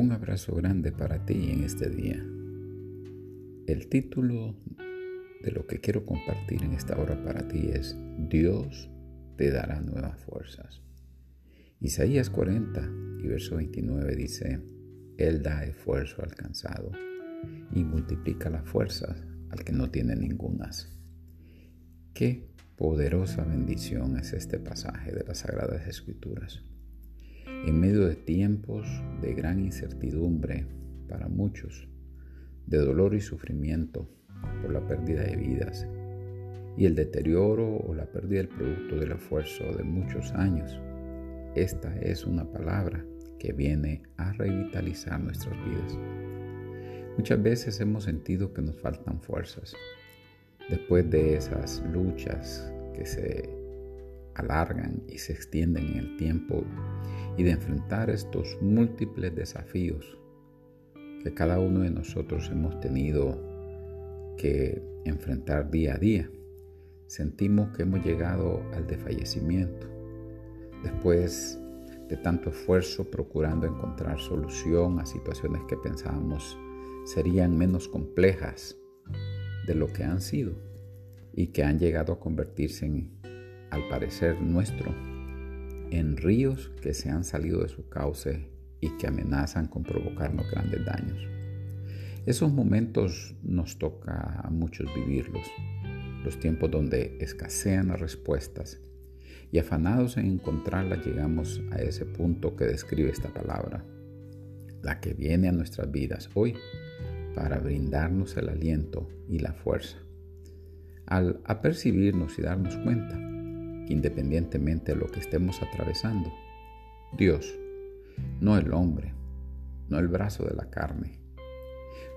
Un abrazo grande para ti en este día. El título de lo que quiero compartir en esta hora para ti es Dios te dará nuevas fuerzas. Isaías 40 y verso 29 dice, Él da esfuerzo al cansado y multiplica las fuerzas al que no tiene ningunas. Qué poderosa bendición es este pasaje de las Sagradas Escrituras. En medio de tiempos de gran incertidumbre para muchos, de dolor y sufrimiento por la pérdida de vidas y el deterioro o la pérdida del producto del esfuerzo de muchos años, esta es una palabra que viene a revitalizar nuestras vidas. Muchas veces hemos sentido que nos faltan fuerzas. Después de esas luchas que se alargan y se extienden en el tiempo y de enfrentar estos múltiples desafíos que cada uno de nosotros hemos tenido que enfrentar día a día, sentimos que hemos llegado al desfallecimiento. Después de tanto esfuerzo procurando encontrar solución a situaciones que pensábamos serían menos complejas de lo que han sido y que han llegado a convertirse en, al parecer nuestro, en ríos que se han salido de su cauce y que amenazan con provocarnos grandes daños. Esos momentos nos toca a muchos vivirlos, los tiempos donde escasean las respuestas y afanados en encontrarlas llegamos a ese punto que describe esta palabra, la que viene a nuestras vidas hoy para brindarnos el aliento y la fuerza. Al apercibirnos y darnos cuenta independientemente de lo que estemos atravesando, Dios, no el hombre, no el brazo de la carne,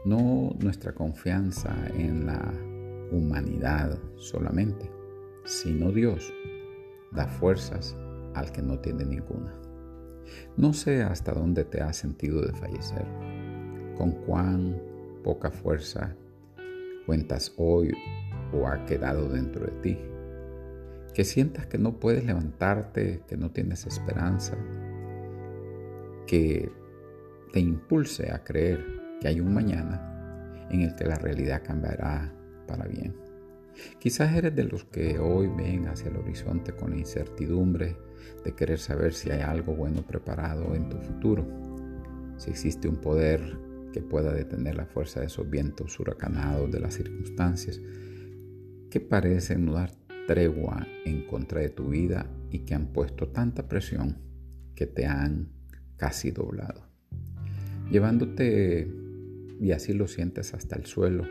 no nuestra confianza en la humanidad solamente, sino Dios da fuerzas al que no tiene ninguna. No sé hasta dónde te has sentido de fallecer, con cuán poca fuerza cuentas hoy o ha quedado dentro de ti. Que sientas que no puedes levantarte, que no tienes esperanza, que te impulse a creer que hay un mañana en el que la realidad cambiará para bien. Quizás eres de los que hoy ven hacia el horizonte con la incertidumbre de querer saber si hay algo bueno preparado en tu futuro, si existe un poder que pueda detener la fuerza de esos vientos huracanados de las circunstancias que parecen no dar tregua en contra de tu vida y que han puesto tanta presión que te han casi doblado, llevándote, y así lo sientes hasta el suelo,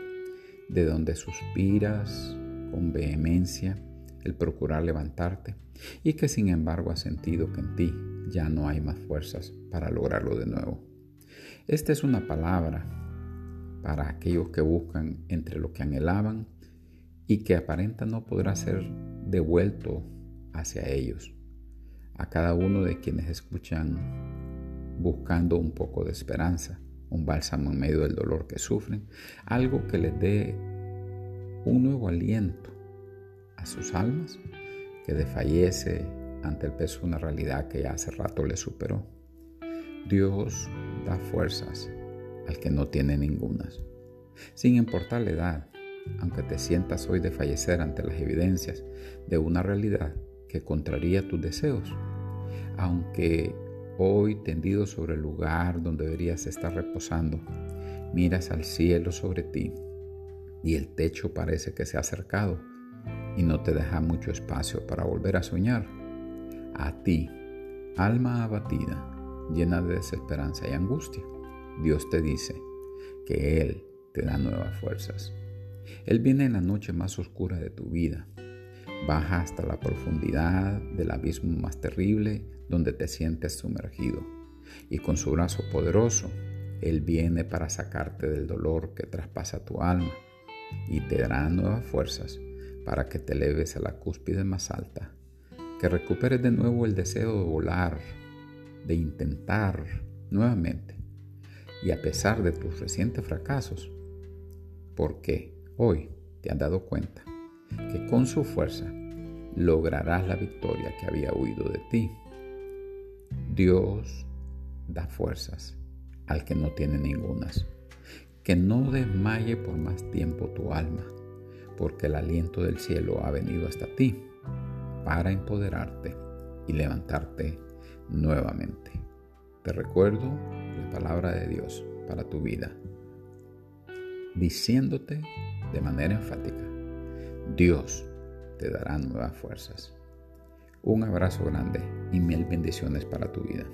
de donde suspiras con vehemencia el procurar levantarte y que sin embargo has sentido que en ti ya no hay más fuerzas para lograrlo de nuevo. Esta es una palabra para aquellos que buscan entre lo que anhelaban y que aparenta no podrá ser devuelto hacia ellos. A cada uno de quienes escuchan buscando un poco de esperanza, un bálsamo en medio del dolor que sufren, algo que les dé un nuevo aliento a sus almas que desfallece ante el peso de una realidad que ya hace rato les superó. Dios da fuerzas al que no tiene ningunas. Sin importar la edad, aunque te sientas hoy de fallecer ante las evidencias de una realidad que contraría tus deseos, aunque hoy tendido sobre el lugar donde deberías estar reposando, miras al cielo sobre ti y el techo parece que se ha acercado y no te deja mucho espacio para volver a soñar. A ti, alma abatida, llena de desesperanza y angustia, Dios te dice que Él te da nuevas fuerzas. Él viene en la noche más oscura de tu vida, baja hasta la profundidad del abismo más terrible donde te sientes sumergido, y con su brazo poderoso, Él viene para sacarte del dolor que traspasa tu alma. Y te dará nuevas fuerzas para que te eleves a la cúspide más alta, que recuperes de nuevo el deseo de volar de intentar nuevamente. Y a pesar de tus recientes fracasos, porque hoy te has dado cuenta que con su fuerza lograrás la victoria que había huido de ti. Dios da fuerzas al que no tiene ningunas. Que no desmaye por más tiempo tu alma, porque el aliento del cielo ha venido hasta ti para empoderarte y levantarte nuevamente. Te recuerdo la palabra de Dios para tu vida, diciéndote de manera enfática, Dios te dará nuevas fuerzas. Un abrazo grande y mil bendiciones para tu vida.